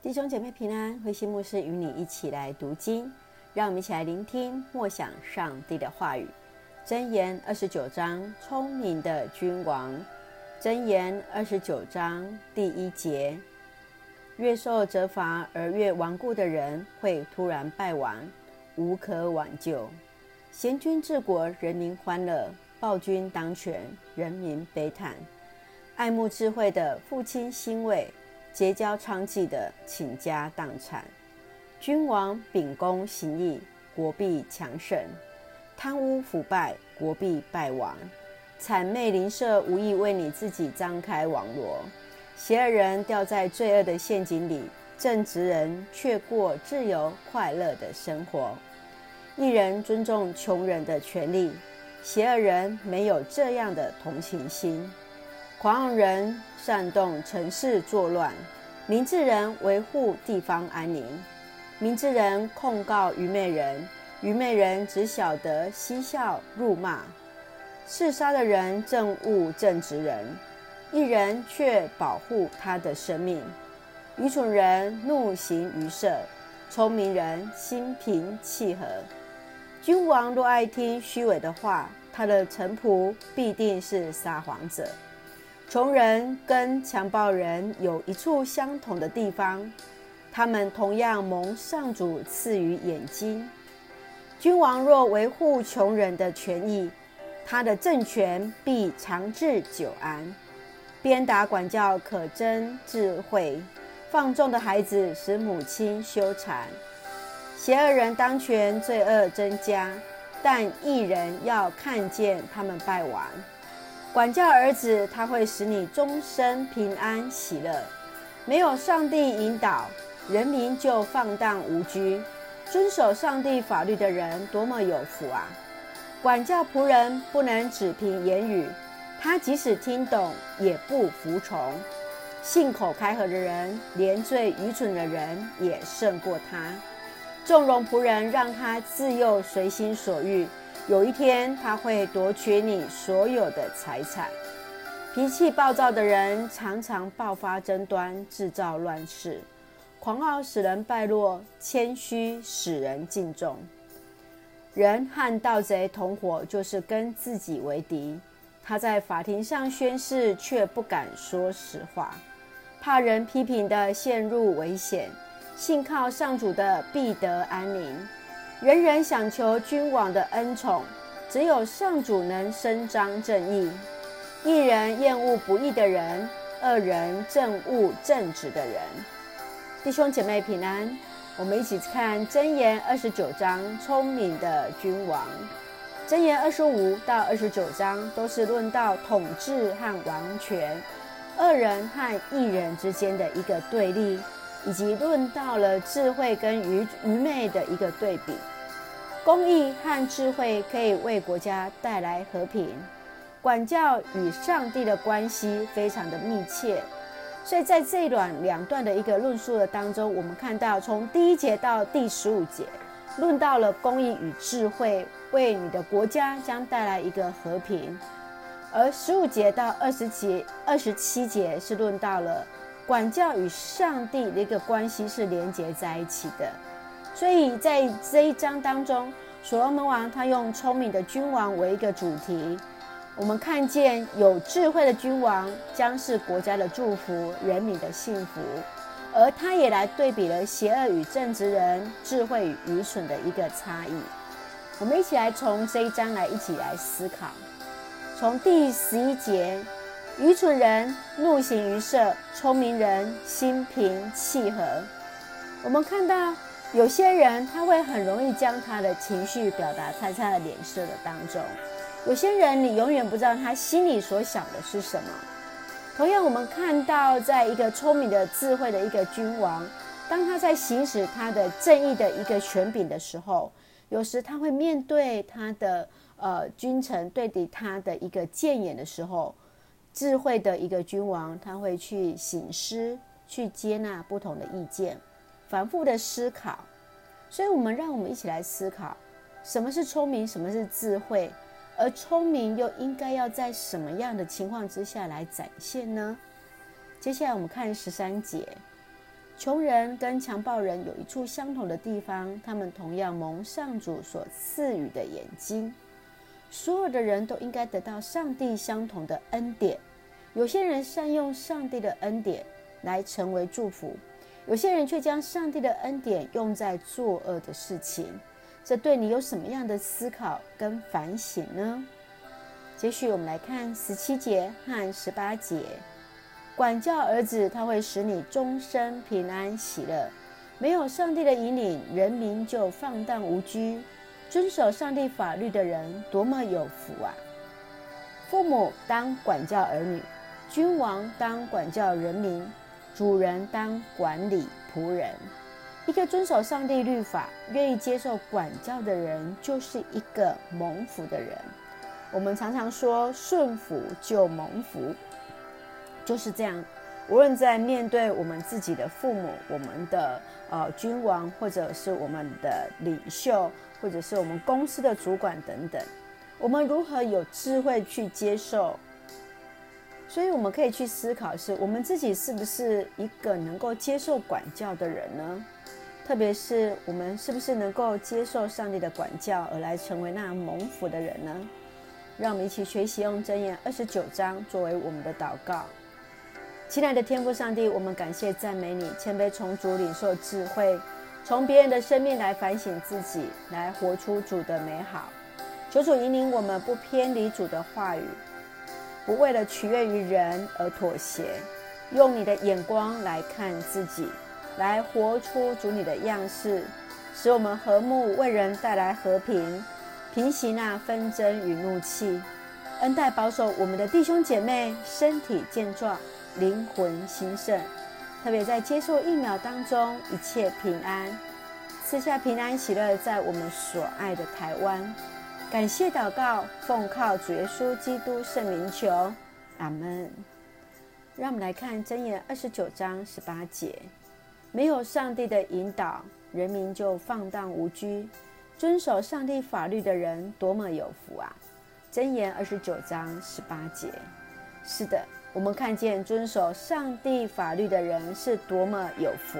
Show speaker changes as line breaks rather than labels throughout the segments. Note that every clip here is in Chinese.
弟兄姐妹平安，慧馨牧师与你一起来读经，让我们一起来聆听默想上帝的话语。箴言二十九章，聪明的君王。箴言二十九章第一节：越受责罚而越顽固的人，会突然败亡，无可挽救。贤君治国，人民欢乐；暴君当权，人民悲叹。爱慕智慧的，父亲欣慰。结交娼妓的，倾家荡产；君王秉公行义，国必强盛；贪污腐败，国必败亡；谄媚邻舍，无意为你自己张开网罗；邪恶人掉在罪恶的陷阱里，正直人却过自由快乐的生活。一人尊重穷人的权利，邪恶人没有这样的同情心。狂傲人煽动城市作乱，明智人维护地方安宁。明智人控告愚昧人，愚昧人只晓得嬉笑辱骂。嗜杀的人憎恶正直人，一人却保护他的生命。愚蠢人怒形于色，聪明人心平气和。君王若爱听虚伪的话，他的臣仆必定是撒谎者。穷人跟强暴人有一处相同的地方，他们同样蒙上主赐予眼睛。君王若维护穷人的权益，他的政权必长治久安。鞭打管教可增智慧，放纵的孩子使母亲羞惭。邪恶人当权，罪恶增加，但义人要看见他们败亡。管教儿子，他会使你终身平安喜乐。没有上帝引导，人民就放荡无拘。遵守上帝法律的人，多么有福啊！管教仆人不能只凭言语，他即使听懂，也不服从。信口开河的人，连最愚蠢的人也胜过他。纵容仆人，让他自幼随心所欲。有一天，他会夺取你所有的财产。脾气暴躁的人常常爆发争端，制造乱世。狂傲使人败落，谦虚使人敬重。人和盗贼同伙，就是跟自己为敌。他在法庭上宣誓，却不敢说实话。怕人批评的陷入危险，信靠上主的必得安宁。人人想求君王的恩宠，只有上主能伸张正义。一人厌恶不义的人，二人憎恶正直的人。弟兄姐妹平安，我们一起看箴言二十九章，聪明的君王。箴言二十五到二十九章都是论到统治和王权，恶人和一人之间的一个对立。以及论到了智慧跟愚愚昧的一个对比，公义和智慧可以为国家带来和平，管教与上帝的关系非常的密切，所以在这一段两段的一个论述的当中，我们看到从第一节到第十五节，论到了公义与智慧为你的国家将带来一个和平，而十五节到二十节、二十七节是论到了。管教与上帝的一个关系是连结在一起的，所以在这一章当中，所罗门王他用聪明的君王为一个主题，我们看见有智慧的君王将是国家的祝福，人民的幸福，而他也来对比了邪恶与正直人、智慧与愚蠢的一个差异。我们一起来从这一章来一起来思考，从第十一节。愚蠢人怒形于色，聪明人心平气和。我们看到有些人他会很容易将他的情绪表达在他的脸色的当中，有些人你永远不知道他心里所想的是什么。同样，我们看到在一个聪明的智慧的一个君王，当他在行使他的正义的一个权柄的时候，有时他会面对他的呃君臣对敌他的一个谏言的时候。智慧的一个君王，他会去醒思，去接纳不同的意见，反复的思考。所以，我们让我们一起来思考，什么是聪明，什么是智慧，而聪明又应该要在什么样的情况之下来展现呢？接下来，我们看十三节：穷人跟强暴人有一处相同的地方，他们同样蒙上主所赐予的眼睛。所有的人都应该得到上帝相同的恩典。有些人善用上帝的恩典来成为祝福，有些人却将上帝的恩典用在作恶的事情。这对你有什么样的思考跟反省呢？接续我们来看十七节和十八节。管教儿子，他会使你终身平安喜乐。没有上帝的引领，人民就放荡无拘。遵守上帝法律的人，多么有福啊！父母当管教儿女，君王当管教人民，主人当管理仆人。一个遵守上帝律法、愿意接受管教的人，就是一个蒙福的人。我们常常说，顺服就蒙福。就是这样，无论在面对我们自己的父母、我们的呃君王，或者是我们的领袖，或者是我们公司的主管等等，我们如何有智慧去接受？所以我们可以去思考是，我们自己是不是一个能够接受管教的人呢？特别是我们是不是能够接受上帝的管教，而来成为那蒙福的人呢？让我们一起学习用箴言二十九章作为我们的祷告。亲爱的天父上帝，我们感谢赞美你，谦卑从主领受智慧，从别人的生命来反省自己，来活出主的美好。求主引领我们，不偏离主的话语，不为了取悦于人而妥协，用你的眼光来看自己，来活出主你的样式，使我们和睦，为人带来和平，平息那纷争与怒气，恩待保守我们的弟兄姐妹身体健壮。灵魂兴盛，特别在接受疫苗当中，一切平安，赐下平安喜乐，在我们所爱的台湾。感谢祷告，奉靠主耶稣基督圣名求，阿门。让我们来看箴言二十九章十八节：没有上帝的引导，人民就放荡无拘。遵守上帝法律的人，多么有福啊！箴言二十九章十八节，是的。我们看见遵守上帝法律的人是多么有福，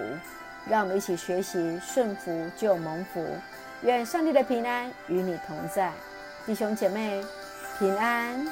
让我们一起学习顺服就蒙福。愿上帝的平安与你同在，弟兄姐妹平安。